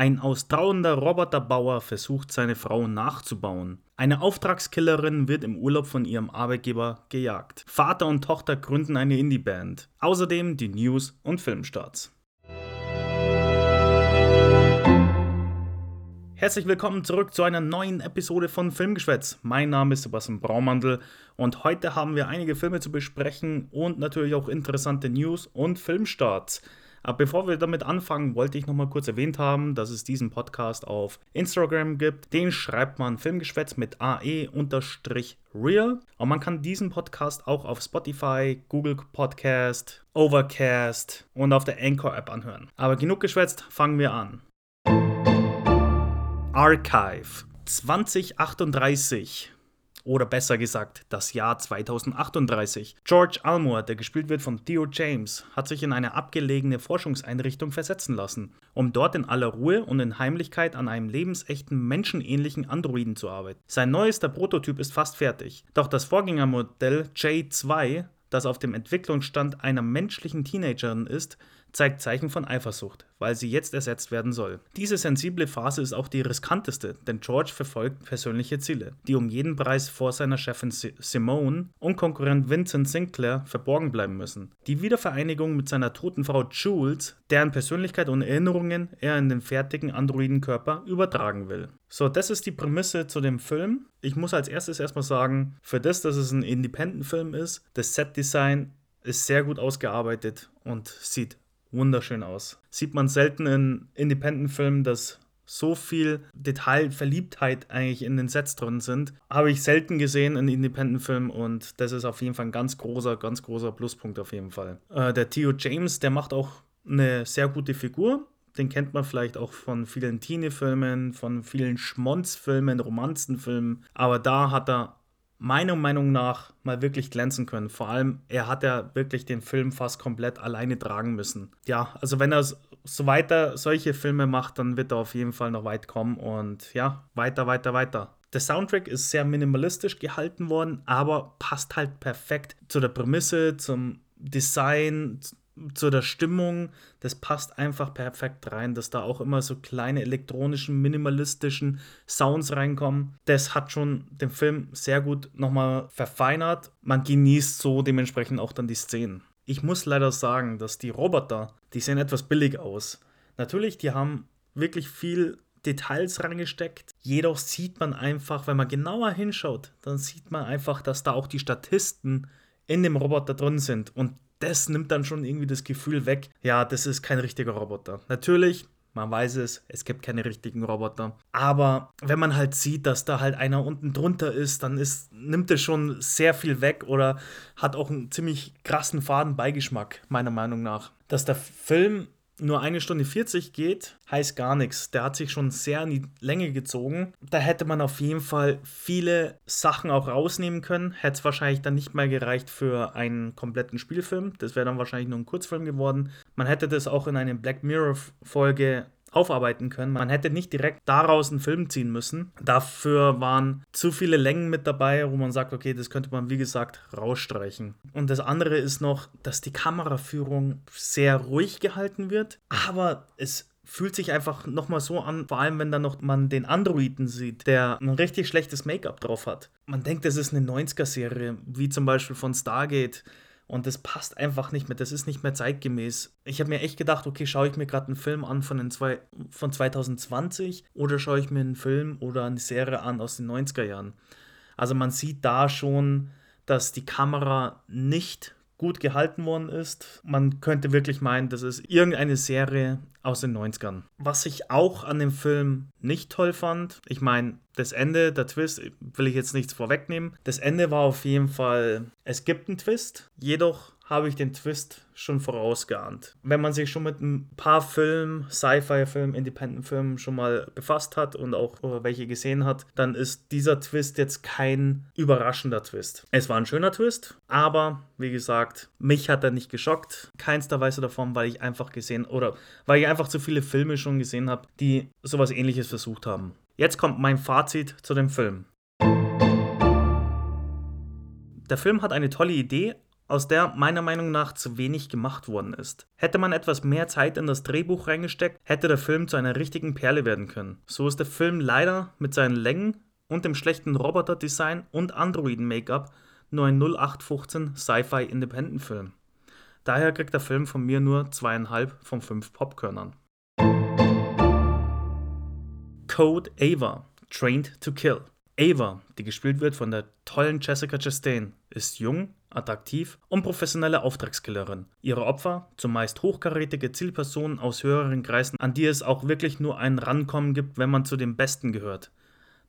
Ein austrauender Roboterbauer versucht seine Frau nachzubauen. Eine Auftragskillerin wird im Urlaub von ihrem Arbeitgeber gejagt. Vater und Tochter gründen eine Indie-Band. Außerdem die News und Filmstarts. Herzlich willkommen zurück zu einer neuen Episode von Filmgeschwätz. Mein Name ist Sebastian Braumandel und heute haben wir einige Filme zu besprechen und natürlich auch interessante News und Filmstarts. Aber bevor wir damit anfangen, wollte ich noch mal kurz erwähnt haben, dass es diesen Podcast auf Instagram gibt. Den schreibt man Filmgeschwätz mit AE-Real. Und man kann diesen Podcast auch auf Spotify, Google Podcast, Overcast und auf der Anchor-App anhören. Aber genug geschwätzt, fangen wir an. Archive 2038 oder besser gesagt das Jahr 2038. George Almore, der gespielt wird von Theo James, hat sich in eine abgelegene Forschungseinrichtung versetzen lassen, um dort in aller Ruhe und in Heimlichkeit an einem lebensechten menschenähnlichen Androiden zu arbeiten. Sein neuester Prototyp ist fast fertig, doch das Vorgängermodell J2, das auf dem Entwicklungsstand einer menschlichen Teenagerin ist, zeigt Zeichen von Eifersucht, weil sie jetzt ersetzt werden soll. Diese sensible Phase ist auch die riskanteste, denn George verfolgt persönliche Ziele, die um jeden Preis vor seiner Chefin Simone und Konkurrent Vincent Sinclair verborgen bleiben müssen. Die Wiedervereinigung mit seiner toten Frau Jules, deren Persönlichkeit und Erinnerungen er in den fertigen Androidenkörper übertragen will. So, das ist die Prämisse zu dem Film. Ich muss als erstes erstmal sagen, für das, dass es ein Independent-Film ist, das Set-Design ist sehr gut ausgearbeitet und sieht wunderschön aus. Sieht man selten in Independent-Filmen, dass so viel Detailverliebtheit eigentlich in den Sets drin sind. Habe ich selten gesehen in Independent-Filmen und das ist auf jeden Fall ein ganz großer, ganz großer Pluspunkt auf jeden Fall. Äh, der Theo James, der macht auch eine sehr gute Figur. Den kennt man vielleicht auch von vielen Teenie-Filmen, von vielen Schmonz-Filmen, Romanzenfilmen. Aber da hat er meiner Meinung nach mal wirklich glänzen können. Vor allem, er hat ja wirklich den Film fast komplett alleine tragen müssen. Ja, also wenn er so weiter solche Filme macht, dann wird er auf jeden Fall noch weit kommen und ja, weiter, weiter, weiter. Der Soundtrack ist sehr minimalistisch gehalten worden, aber passt halt perfekt zu der Prämisse, zum Design, zu der Stimmung, das passt einfach perfekt rein, dass da auch immer so kleine elektronischen, minimalistischen Sounds reinkommen. Das hat schon den Film sehr gut nochmal verfeinert. Man genießt so dementsprechend auch dann die Szenen. Ich muss leider sagen, dass die Roboter, die sehen etwas billig aus. Natürlich, die haben wirklich viel Details reingesteckt. Jedoch sieht man einfach, wenn man genauer hinschaut, dann sieht man einfach, dass da auch die Statisten in dem Roboter drin sind. Und das nimmt dann schon irgendwie das Gefühl weg, ja, das ist kein richtiger Roboter. Natürlich, man weiß es, es gibt keine richtigen Roboter. Aber wenn man halt sieht, dass da halt einer unten drunter ist, dann ist, nimmt es schon sehr viel weg oder hat auch einen ziemlich krassen Fadenbeigeschmack, meiner Meinung nach. Dass der Film nur eine Stunde 40 geht, heißt gar nichts. Der hat sich schon sehr in die Länge gezogen. Da hätte man auf jeden Fall viele Sachen auch rausnehmen können. Hätte es wahrscheinlich dann nicht mehr gereicht für einen kompletten Spielfilm. Das wäre dann wahrscheinlich nur ein Kurzfilm geworden. Man hätte das auch in eine Black Mirror-Folge aufarbeiten können. Man hätte nicht direkt daraus einen Film ziehen müssen. Dafür waren zu viele Längen mit dabei, wo man sagt, okay, das könnte man wie gesagt rausstreichen. Und das andere ist noch, dass die Kameraführung sehr ruhig gehalten wird, aber es fühlt sich einfach nochmal so an, vor allem wenn dann noch man den Androiden sieht, der ein richtig schlechtes Make-up drauf hat. Man denkt, das ist eine 90er-Serie, wie zum Beispiel von Stargate und das passt einfach nicht mehr, das ist nicht mehr zeitgemäß. Ich habe mir echt gedacht, okay, schaue ich mir gerade einen Film an von, den zwei, von 2020 oder schaue ich mir einen Film oder eine Serie an aus den 90er Jahren. Also man sieht da schon, dass die Kamera nicht gut gehalten worden ist. Man könnte wirklich meinen, das ist irgendeine Serie aus den 90ern. Was ich auch an dem Film nicht toll fand, ich meine, das Ende, der Twist, will ich jetzt nichts vorwegnehmen. Das Ende war auf jeden Fall, es gibt einen Twist, jedoch habe ich den Twist schon vorausgeahnt. Wenn man sich schon mit ein paar Filmen, Sci-Fi-Filmen, Independent-Filmen schon mal befasst hat und auch welche gesehen hat, dann ist dieser Twist jetzt kein überraschender Twist. Es war ein schöner Twist, aber wie gesagt, mich hat er nicht geschockt. Keinster Weise davon, weil ich einfach gesehen oder weil ich einfach zu viele Filme schon gesehen habe, die sowas ähnliches versucht haben. Jetzt kommt mein Fazit zu dem Film. Der Film hat eine tolle Idee, aus der meiner Meinung nach zu wenig gemacht worden ist. Hätte man etwas mehr Zeit in das Drehbuch reingesteckt, hätte der Film zu einer richtigen Perle werden können. So ist der Film leider mit seinen Längen und dem schlechten Roboter-Design und Androiden-Make-up nur ein 0815 Sci-Fi Independent-Film. Daher kriegt der Film von mir nur zweieinhalb von fünf Popkörnern. Code Ava, Trained to Kill. Ava, die gespielt wird von der tollen Jessica Chastain, ist jung, attraktiv und professionelle Auftragskillerin. Ihre Opfer, zumeist hochkarätige Zielpersonen aus höheren Kreisen, an die es auch wirklich nur ein Rankommen gibt, wenn man zu den Besten gehört.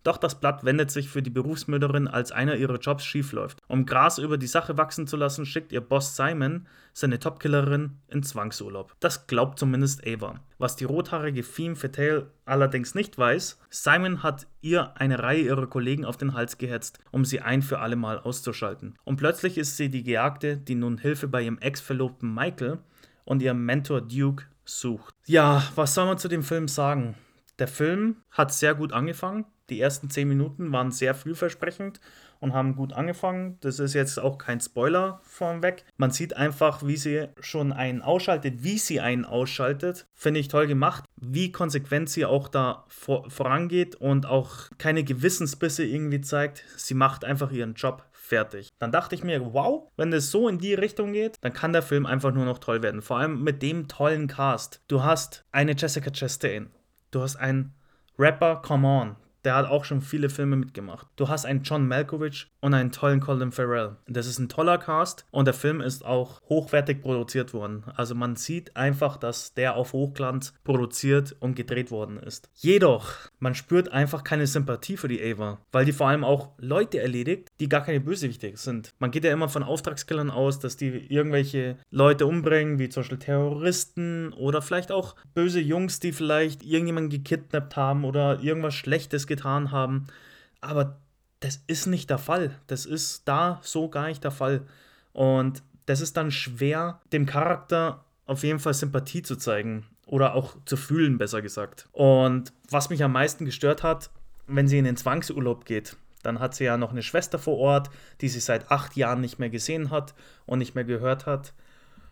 Doch das Blatt wendet sich für die Berufsmörderin, als einer ihrer Jobs schiefläuft. Um Gras über die Sache wachsen zu lassen, schickt ihr Boss Simon seine Topkillerin in Zwangsurlaub. Das glaubt zumindest Ava. Was die rothaarige Femme Fatale allerdings nicht weiß, Simon hat ihr eine Reihe ihrer Kollegen auf den Hals gehetzt, um sie ein für alle Mal auszuschalten. Und plötzlich ist sie die Gejagte, die nun Hilfe bei ihrem Ex-Verlobten Michael und ihrem Mentor Duke sucht. Ja, was soll man zu dem Film sagen? Der Film hat sehr gut angefangen. Die ersten zehn Minuten waren sehr vielversprechend und haben gut angefangen. Das ist jetzt auch kein Spoiler vorweg. Man sieht einfach, wie sie schon einen ausschaltet, wie sie einen ausschaltet. Finde ich toll gemacht. Wie konsequent sie auch da vor, vorangeht und auch keine Gewissensbisse irgendwie zeigt. Sie macht einfach ihren Job fertig. Dann dachte ich mir, wow, wenn es so in die Richtung geht, dann kann der Film einfach nur noch toll werden. Vor allem mit dem tollen Cast. Du hast eine Jessica Chastain. Du hast einen Rapper Come On, der hat auch schon viele Filme mitgemacht. Du hast einen John Malkovich und einen tollen Colin Farrell. Das ist ein toller Cast und der Film ist auch hochwertig produziert worden. Also man sieht einfach, dass der auf Hochglanz produziert und gedreht worden ist. Jedoch, man spürt einfach keine Sympathie für die Ava, weil die vor allem auch Leute erledigt, die gar keine Bösewichte sind. Man geht ja immer von Auftragskillern aus, dass die irgendwelche Leute umbringen, wie zum Beispiel Terroristen oder vielleicht auch böse Jungs, die vielleicht irgendjemanden gekidnappt haben oder irgendwas Schlechtes getan haben. Aber das ist nicht der Fall. Das ist da so gar nicht der Fall. Und das ist dann schwer, dem Charakter auf jeden Fall Sympathie zu zeigen oder auch zu fühlen, besser gesagt. Und was mich am meisten gestört hat, wenn sie in den Zwangsurlaub geht, dann hat sie ja noch eine Schwester vor Ort, die sie seit acht Jahren nicht mehr gesehen hat und nicht mehr gehört hat.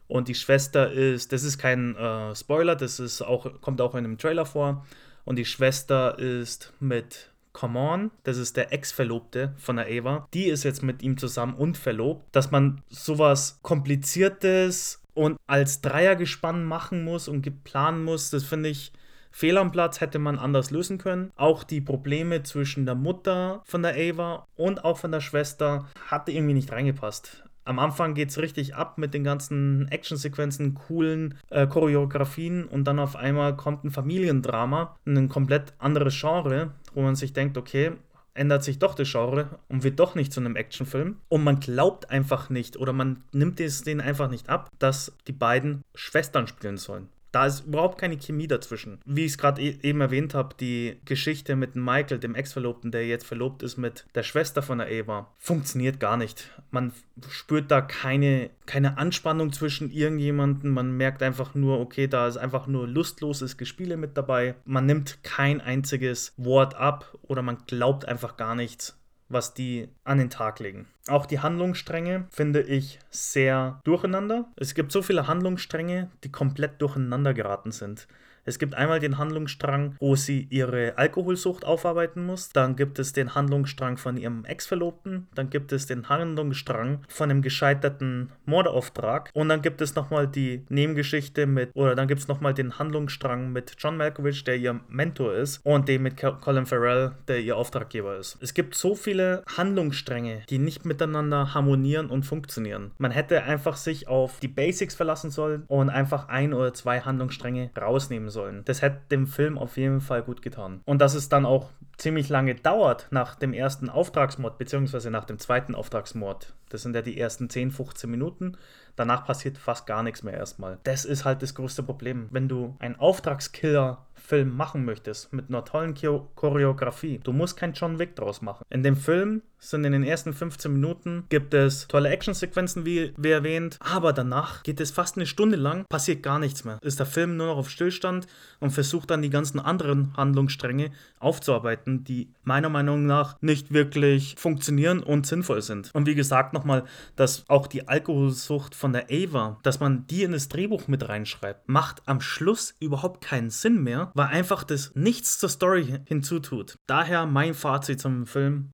Und die Schwester ist, das ist kein äh, Spoiler, das ist auch, kommt auch in einem Trailer vor. Und die Schwester ist mit Come On, das ist der Ex-Verlobte von der Eva. Die ist jetzt mit ihm zusammen und verlobt. Dass man sowas Kompliziertes und als Dreiergespann machen muss und planen muss, das finde ich fehl am Platz, hätte man anders lösen können. Auch die Probleme zwischen der Mutter von der Ava und auch von der Schwester hatte irgendwie nicht reingepasst. Am Anfang geht es richtig ab mit den ganzen Actionsequenzen, coolen äh, Choreografien und dann auf einmal kommt ein Familiendrama, ein komplett anderes Genre, wo man sich denkt, okay, ändert sich doch das Genre und wird doch nicht zu einem Actionfilm. Und man glaubt einfach nicht oder man nimmt es denen einfach nicht ab, dass die beiden Schwestern spielen sollen. Da ist überhaupt keine Chemie dazwischen. Wie ich es gerade e eben erwähnt habe, die Geschichte mit Michael, dem Ex-Verlobten, der jetzt verlobt ist mit der Schwester von der Eva, funktioniert gar nicht. Man spürt da keine, keine Anspannung zwischen irgendjemanden. Man merkt einfach nur, okay, da ist einfach nur lustloses Gespiele mit dabei. Man nimmt kein einziges Wort ab oder man glaubt einfach gar nichts was die an den Tag legen. Auch die Handlungsstränge finde ich sehr durcheinander. Es gibt so viele Handlungsstränge, die komplett durcheinander geraten sind. Es gibt einmal den Handlungsstrang, wo sie ihre Alkoholsucht aufarbeiten muss. Dann gibt es den Handlungsstrang von ihrem Ex-Verlobten. Dann gibt es den Handlungsstrang von einem gescheiterten Mordauftrag. Und dann gibt es nochmal die Nebengeschichte mit, oder dann gibt es nochmal den Handlungsstrang mit John Malkovich, der ihr Mentor ist, und den mit Colin Farrell, der ihr Auftraggeber ist. Es gibt so viele Handlungsstränge, die nicht miteinander harmonieren und funktionieren. Man hätte einfach sich auf die Basics verlassen sollen und einfach ein oder zwei Handlungsstränge rausnehmen sollen sollen. Das hätte dem Film auf jeden Fall gut getan. Und dass es dann auch ziemlich lange dauert nach dem ersten Auftragsmord, beziehungsweise nach dem zweiten Auftragsmord. Das sind ja die ersten 10, 15 Minuten. Danach passiert fast gar nichts mehr erstmal. Das ist halt das größte Problem. Wenn du einen Auftragskiller Film machen möchtest, mit einer tollen Choreografie, du musst kein John Wick draus machen. In dem Film sind in den ersten 15 Minuten gibt es tolle Actionsequenzen, wie, wie erwähnt, aber danach geht es fast eine Stunde lang, passiert gar nichts mehr. Ist der Film nur noch auf Stillstand und versucht dann die ganzen anderen Handlungsstränge aufzuarbeiten, die meiner Meinung nach nicht wirklich funktionieren und sinnvoll sind. Und wie gesagt nochmal, dass auch die Alkoholsucht von der Ava, dass man die in das Drehbuch mit reinschreibt, macht am Schluss überhaupt keinen Sinn mehr, weil einfach das nichts zur Story hinzutut. Daher mein Fazit zum Film.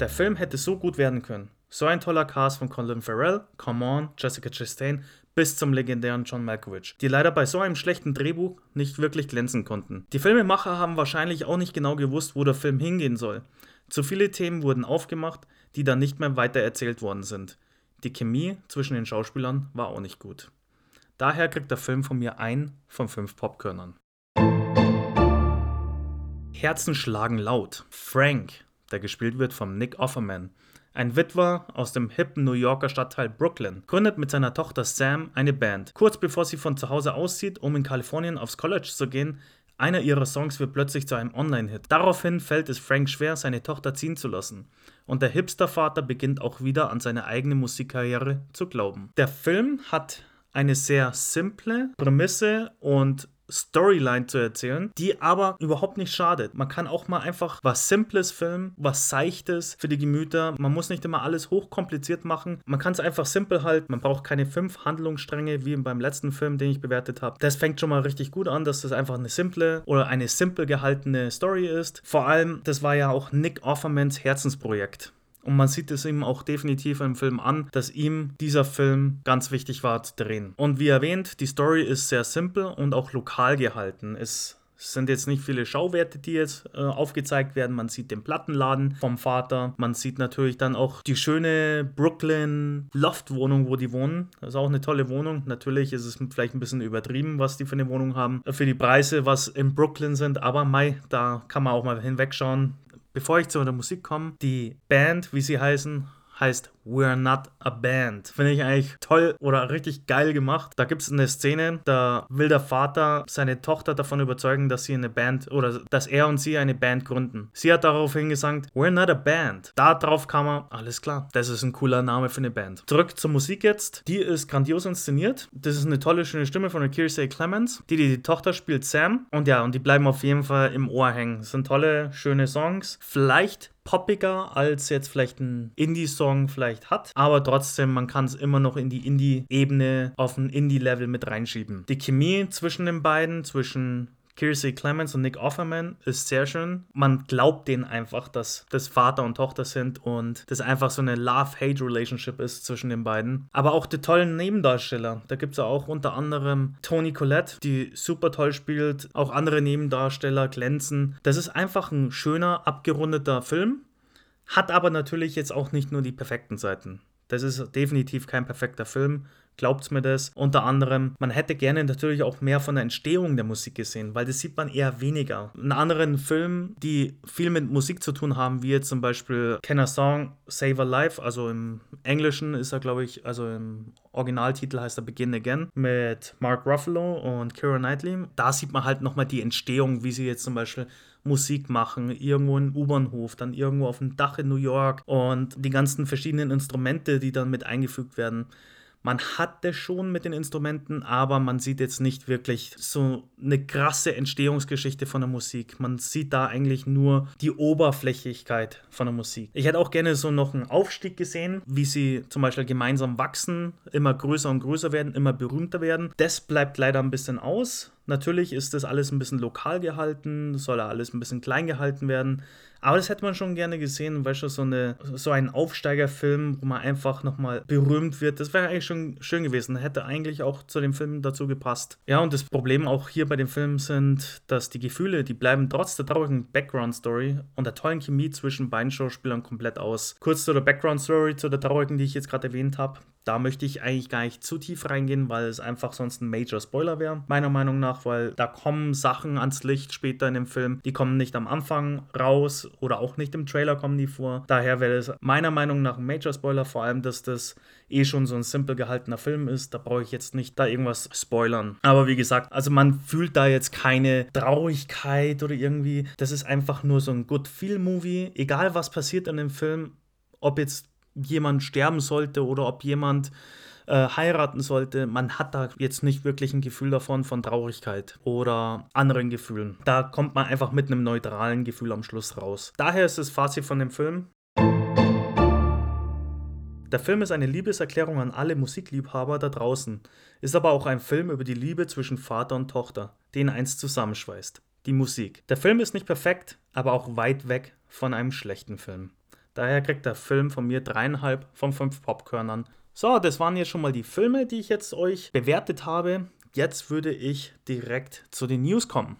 Der Film hätte so gut werden können. So ein toller Cast von Colin Farrell, Come On, Jessica Chastain bis zum legendären John Malkovich, die leider bei so einem schlechten Drehbuch nicht wirklich glänzen konnten. Die Filmemacher haben wahrscheinlich auch nicht genau gewusst, wo der Film hingehen soll. Zu viele Themen wurden aufgemacht, die dann nicht mehr weiter erzählt worden sind. Die Chemie zwischen den Schauspielern war auch nicht gut. Daher kriegt der Film von mir ein von fünf Popkörnern. Herzen schlagen laut. Frank der gespielt wird von Nick Offerman. Ein Witwer aus dem hippen New Yorker Stadtteil Brooklyn gründet mit seiner Tochter Sam eine Band. Kurz bevor sie von zu Hause auszieht, um in Kalifornien aufs College zu gehen, einer ihrer Songs wird plötzlich zu einem Online-Hit. Daraufhin fällt es Frank schwer, seine Tochter ziehen zu lassen. Und der Hipster-Vater beginnt auch wieder an seine eigene Musikkarriere zu glauben. Der Film hat eine sehr simple Prämisse und Storyline zu erzählen, die aber überhaupt nicht schadet. Man kann auch mal einfach was Simples filmen, was Seichtes für die Gemüter. Man muss nicht immer alles hochkompliziert machen. Man kann es einfach simpel halten. Man braucht keine fünf Handlungsstränge wie beim letzten Film, den ich bewertet habe. Das fängt schon mal richtig gut an, dass das einfach eine simple oder eine simpel gehaltene Story ist. Vor allem, das war ja auch Nick Offermans Herzensprojekt. Und man sieht es ihm auch definitiv im Film an, dass ihm dieser Film ganz wichtig war zu drehen. Und wie erwähnt, die Story ist sehr simpel und auch lokal gehalten. Es sind jetzt nicht viele Schauwerte, die jetzt äh, aufgezeigt werden. Man sieht den Plattenladen vom Vater. Man sieht natürlich dann auch die schöne Brooklyn Loftwohnung, wo die wohnen. Das ist auch eine tolle Wohnung. Natürlich ist es vielleicht ein bisschen übertrieben, was die für eine Wohnung haben. Für die Preise, was in Brooklyn sind. Aber Mai, da kann man auch mal hinwegschauen. Bevor ich zu der Musik komme, die Band, wie sie heißen, heißt We're Not a Band. Finde ich eigentlich toll oder richtig geil gemacht. Da gibt es eine Szene, da will der Vater seine Tochter davon überzeugen, dass sie eine Band oder dass er und sie eine Band gründen. Sie hat daraufhin gesagt, We're Not a Band. Darauf kam er, alles klar, das ist ein cooler Name für eine Band. Zurück zur Musik jetzt. Die ist grandios inszeniert. Das ist eine tolle, schöne Stimme von der Kirsey Clemens. Die, die die Tochter spielt, Sam. Und ja, und die bleiben auf jeden Fall im Ohr hängen. Das sind tolle, schöne Songs. Vielleicht poppiger als jetzt vielleicht ein Indie-Song vielleicht hat, aber trotzdem, man kann es immer noch in die Indie-Ebene auf ein Indie-Level mit reinschieben. Die Chemie zwischen den beiden, zwischen Kiersey Clemens und Nick Offerman ist sehr schön. Man glaubt denen einfach, dass das Vater und Tochter sind und das einfach so eine Love-Hate-Relationship ist zwischen den beiden. Aber auch die tollen Nebendarsteller. Da gibt es ja auch unter anderem Toni Collette, die super toll spielt. Auch andere Nebendarsteller glänzen. Das ist einfach ein schöner, abgerundeter Film. Hat aber natürlich jetzt auch nicht nur die perfekten Seiten. Das ist definitiv kein perfekter Film. Glaubt's mir das? Unter anderem, man hätte gerne natürlich auch mehr von der Entstehung der Musik gesehen, weil das sieht man eher weniger. In anderen Filmen, die viel mit Musik zu tun haben, wie jetzt zum Beispiel Can a Song Save a Life, also im Englischen ist er, glaube ich, also im Originaltitel heißt er Begin Again mit Mark Ruffalo und Keira Knightley. Da sieht man halt nochmal die Entstehung, wie sie jetzt zum Beispiel Musik machen, irgendwo im U-Bahnhof, dann irgendwo auf dem Dach in New York und die ganzen verschiedenen Instrumente, die dann mit eingefügt werden man hatte schon mit den Instrumenten, aber man sieht jetzt nicht wirklich so eine krasse Entstehungsgeschichte von der Musik. Man sieht da eigentlich nur die Oberflächlichkeit von der Musik. Ich hätte auch gerne so noch einen Aufstieg gesehen, wie sie zum Beispiel gemeinsam wachsen, immer größer und größer werden, immer berühmter werden. Das bleibt leider ein bisschen aus. Natürlich ist das alles ein bisschen lokal gehalten, soll alles ein bisschen klein gehalten werden. Aber das hätte man schon gerne gesehen, weißt du, so, eine, so ein Aufsteigerfilm, wo man einfach nochmal berühmt wird. Das wäre eigentlich schon schön gewesen. Hätte eigentlich auch zu dem Film dazu gepasst. Ja, und das Problem auch hier bei dem Film sind, dass die Gefühle, die bleiben trotz der traurigen Background-Story und der tollen Chemie zwischen beiden Schauspielern komplett aus. Kurz zu der Background-Story, zu der traurigen, die ich jetzt gerade erwähnt habe. Da möchte ich eigentlich gar nicht zu tief reingehen, weil es einfach sonst ein Major Spoiler wäre, meiner Meinung nach, weil da kommen Sachen ans Licht später in dem Film, die kommen nicht am Anfang raus oder auch nicht im Trailer kommen die vor. Daher wäre es meiner Meinung nach ein Major Spoiler, vor allem, dass das eh schon so ein simpel gehaltener Film ist. Da brauche ich jetzt nicht da irgendwas spoilern. Aber wie gesagt, also man fühlt da jetzt keine Traurigkeit oder irgendwie. Das ist einfach nur so ein Good Feel Movie. Egal was passiert in dem Film, ob jetzt jemand sterben sollte oder ob jemand äh, heiraten sollte, man hat da jetzt nicht wirklich ein Gefühl davon von Traurigkeit oder anderen Gefühlen. Da kommt man einfach mit einem neutralen Gefühl am Schluss raus. Daher ist das Fazit von dem Film. Der Film ist eine Liebeserklärung an alle Musikliebhaber da draußen, ist aber auch ein Film über die Liebe zwischen Vater und Tochter, den eins zusammenschweißt. Die Musik. Der Film ist nicht perfekt, aber auch weit weg von einem schlechten Film. Daher kriegt der Film von mir dreieinhalb von fünf Popkörnern. So, das waren jetzt schon mal die Filme, die ich jetzt euch bewertet habe. Jetzt würde ich direkt zu den News kommen.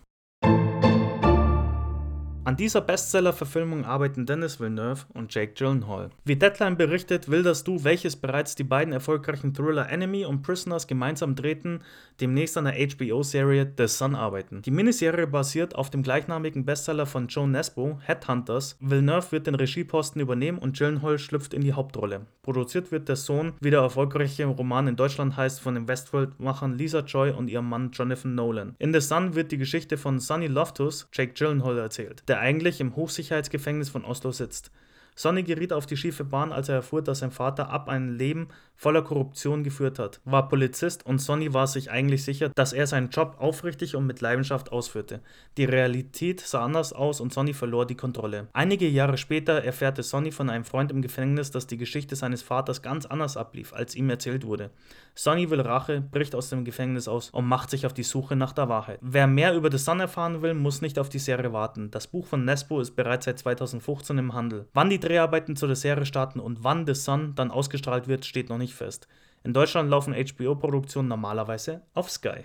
An dieser Bestseller-Verfilmung arbeiten Dennis Villeneuve und Jake Gyllenhaal. Wie Deadline berichtet, will das Du, welches bereits die beiden erfolgreichen Thriller Enemy und Prisoners gemeinsam drehten, demnächst an der HBO-Serie The Sun arbeiten. Die Miniserie basiert auf dem gleichnamigen Bestseller von Joe Nesbo, Headhunters. Villeneuve wird den Regieposten übernehmen und Gyllenhaal schlüpft in die Hauptrolle. Produziert wird der Sohn, wie der erfolgreiche Roman in Deutschland heißt, von den Westworld-Machern Lisa Joy und ihrem Mann Jonathan Nolan. In The Sun wird die Geschichte von Sonny Loftus, Jake Gyllenhaal, erzählt. Der eigentlich im Hochsicherheitsgefängnis von Oslo sitzt. Sonny geriet auf die schiefe Bahn, als er erfuhr, dass sein Vater ab ein Leben voller Korruption geführt hat, war Polizist und Sonny war sich eigentlich sicher, dass er seinen Job aufrichtig und mit Leidenschaft ausführte. Die Realität sah anders aus und Sonny verlor die Kontrolle. Einige Jahre später erfährte Sonny von einem Freund im Gefängnis, dass die Geschichte seines Vaters ganz anders ablief, als ihm erzählt wurde. Sonny will Rache, bricht aus dem Gefängnis aus und macht sich auf die Suche nach der Wahrheit. Wer mehr über The Sun erfahren will, muss nicht auf die Serie warten. Das Buch von Nesbo ist bereits seit 2015 im Handel. Wann die Dreharbeiten zu der Serie starten und wann The Sun dann ausgestrahlt wird, steht noch nicht fest. In Deutschland laufen HBO-Produktionen normalerweise auf Sky.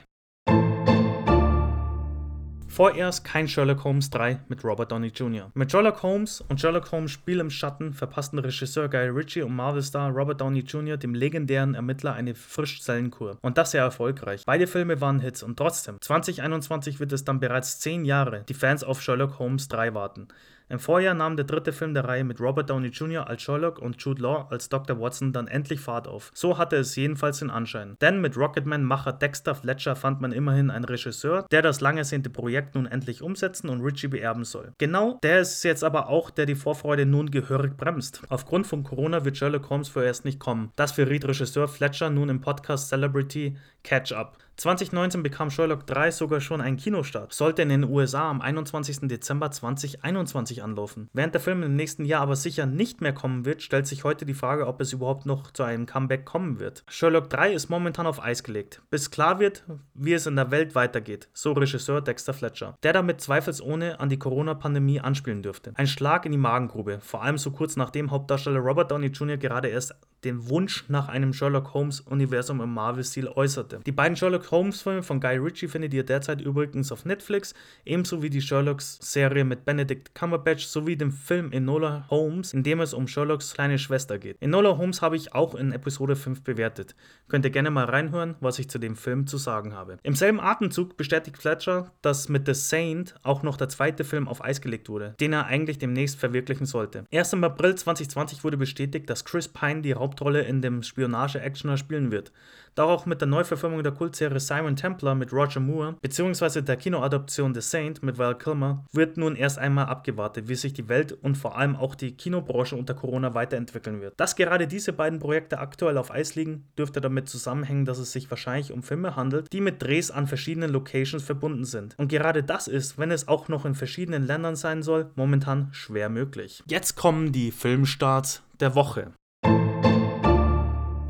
Vorerst kein Sherlock Holmes 3 mit Robert Downey Jr. Mit Sherlock Holmes und Sherlock Holmes Spiel im Schatten verpassten Regisseur Guy Ritchie und Marvel-Star Robert Downey Jr. dem legendären Ermittler eine Frischzellenkur. Und das sehr erfolgreich. Beide Filme waren Hits und trotzdem, 2021 wird es dann bereits 10 Jahre, die Fans auf Sherlock Holmes 3 warten. Im Vorjahr nahm der dritte Film der Reihe mit Robert Downey Jr. als Sherlock und Jude Law als Dr. Watson dann endlich Fahrt auf. So hatte es jedenfalls den Anschein. Denn mit Rocketman-Macher Dexter Fletcher fand man immerhin einen Regisseur, der das lang ersehnte Projekt nun endlich umsetzen und Richie beerben soll. Genau der ist es jetzt aber auch, der die Vorfreude nun gehörig bremst. Aufgrund von Corona wird Sherlock Holmes vorerst nicht kommen. Das verriet Regisseur Fletcher nun im Podcast Celebrity Catch Up. 2019 bekam Sherlock 3 sogar schon einen Kinostart, sollte in den USA am 21. Dezember 2021 anlaufen. Während der Film im nächsten Jahr aber sicher nicht mehr kommen wird, stellt sich heute die Frage, ob es überhaupt noch zu einem Comeback kommen wird. Sherlock 3 ist momentan auf Eis gelegt, bis klar wird, wie es in der Welt weitergeht, so Regisseur Dexter Fletcher, der damit zweifelsohne an die Corona-Pandemie anspielen dürfte. Ein Schlag in die Magengrube, vor allem so kurz nachdem Hauptdarsteller Robert Downey Jr. gerade erst den Wunsch nach einem Sherlock Holmes-Universum im Marvel-Stil äußerte. Die beiden Sherlock Holmes-Filme von Guy Ritchie findet ihr derzeit übrigens auf Netflix, ebenso wie die Sherlocks-Serie mit Benedict Cumberbatch sowie dem Film Enola Holmes, in dem es um Sherlocks kleine Schwester geht. Enola Holmes habe ich auch in Episode 5 bewertet. Könnt ihr gerne mal reinhören, was ich zu dem Film zu sagen habe. Im selben Atemzug bestätigt Fletcher, dass mit The Saint auch noch der zweite Film auf Eis gelegt wurde, den er eigentlich demnächst verwirklichen sollte. Erst im April 2020 wurde bestätigt, dass Chris Pine die Haupt Hauptrolle in dem Spionage-Actioner spielen wird. Auch mit der Neuverfilmung der Kultserie Simon Templar mit Roger Moore bzw. der Kinoadoption The Saint mit Val Kilmer wird nun erst einmal abgewartet, wie sich die Welt und vor allem auch die Kinobranche unter Corona weiterentwickeln wird. Dass gerade diese beiden Projekte aktuell auf Eis liegen, dürfte damit zusammenhängen, dass es sich wahrscheinlich um Filme handelt, die mit Drehs an verschiedenen Locations verbunden sind. Und gerade das ist, wenn es auch noch in verschiedenen Ländern sein soll, momentan schwer möglich. Jetzt kommen die Filmstarts der Woche.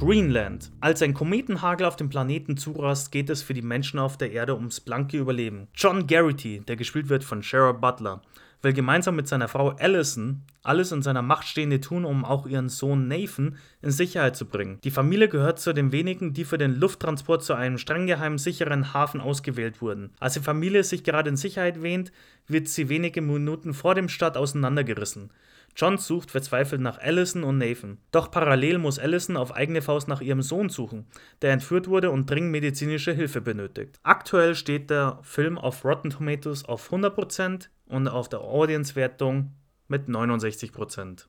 Greenland. Als ein Kometenhagel auf dem Planeten zurast, geht es für die Menschen auf der Erde ums blanke Überleben. John Garrity, der gespielt wird von Sherrod Butler, will gemeinsam mit seiner Frau Allison alles in seiner Macht Stehende tun, um auch ihren Sohn Nathan in Sicherheit zu bringen. Die Familie gehört zu den wenigen, die für den Lufttransport zu einem streng geheimen sicheren Hafen ausgewählt wurden. Als die Familie sich gerade in Sicherheit wähnt, wird sie wenige Minuten vor dem Start auseinandergerissen. John sucht verzweifelt nach Allison und Nathan. Doch parallel muss Allison auf eigene Faust nach ihrem Sohn suchen, der entführt wurde und dringend medizinische Hilfe benötigt. Aktuell steht der Film auf Rotten Tomatoes auf 100% und auf der Audience-Wertung mit 69%.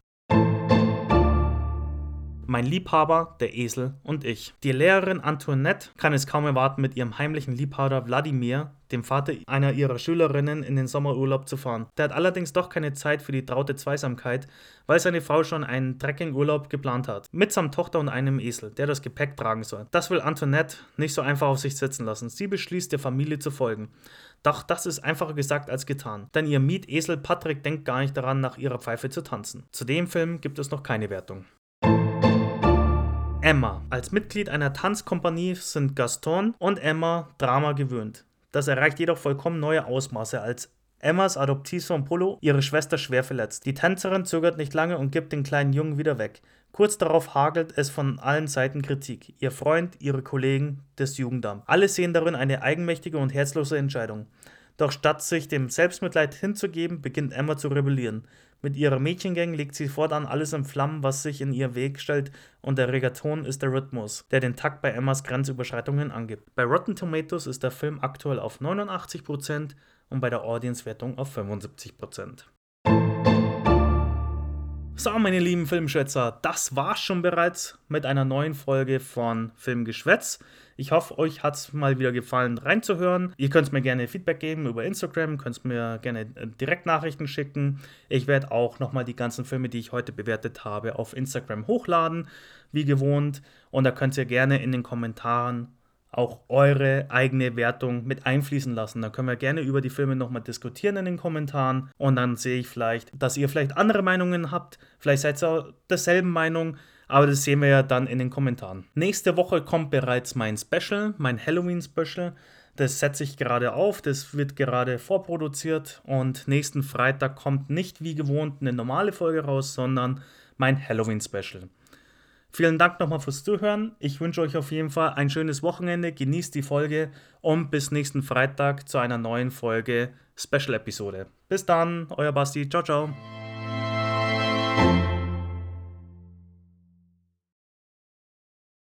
Mein Liebhaber, der Esel und ich. Die Lehrerin Antoinette kann es kaum erwarten, mit ihrem heimlichen Liebhaber Wladimir, dem Vater einer ihrer Schülerinnen, in den Sommerurlaub zu fahren. Der hat allerdings doch keine Zeit für die traute Zweisamkeit, weil seine Frau schon einen Trekkingurlaub geplant hat. Mitsamt Tochter und einem Esel, der das Gepäck tragen soll. Das will Antoinette nicht so einfach auf sich sitzen lassen. Sie beschließt, der Familie zu folgen. Doch das ist einfacher gesagt als getan, denn ihr Mietesel Patrick denkt gar nicht daran, nach ihrer Pfeife zu tanzen. Zu dem Film gibt es noch keine Wertung. Emma. Als Mitglied einer Tanzkompanie sind Gaston und Emma Drama gewöhnt. Das erreicht jedoch vollkommen neue Ausmaße, als Emmas Adoptivsohn Polo ihre Schwester schwer verletzt. Die Tänzerin zögert nicht lange und gibt den kleinen Jungen wieder weg. Kurz darauf hagelt es von allen Seiten Kritik. Ihr Freund, ihre Kollegen, das Jugendamt. Alle sehen darin eine eigenmächtige und herzlose Entscheidung. Doch statt sich dem Selbstmitleid hinzugeben, beginnt Emma zu rebellieren. Mit ihrer Mädchengang legt sie fortan alles in Flammen, was sich in ihr Weg stellt, und der Regaton ist der Rhythmus, der den Takt bei Emmas Grenzüberschreitungen angibt. Bei Rotten Tomatoes ist der Film aktuell auf 89% und bei der Audience-Wertung auf 75%. So, meine lieben Filmschwätzer, das war's schon bereits mit einer neuen Folge von Filmgeschwätz. Ich hoffe, euch hat es mal wieder gefallen, reinzuhören. Ihr könnt mir gerne Feedback geben über Instagram, könnt mir gerne äh, Direktnachrichten schicken. Ich werde auch nochmal die ganzen Filme, die ich heute bewertet habe, auf Instagram hochladen, wie gewohnt. Und da könnt ihr gerne in den Kommentaren auch eure eigene Wertung mit einfließen lassen. Da können wir gerne über die Filme nochmal diskutieren in den Kommentaren und dann sehe ich vielleicht, dass ihr vielleicht andere Meinungen habt. Vielleicht seid ihr auch derselben Meinung. Aber das sehen wir ja dann in den Kommentaren. Nächste Woche kommt bereits mein Special, mein Halloween-Special. Das setze ich gerade auf, das wird gerade vorproduziert und nächsten Freitag kommt nicht wie gewohnt eine normale Folge raus, sondern mein Halloween-Special. Vielen Dank nochmal fürs Zuhören. Ich wünsche euch auf jeden Fall ein schönes Wochenende, genießt die Folge und bis nächsten Freitag zu einer neuen Folge Special-Episode. Bis dann, euer Basti. Ciao, ciao.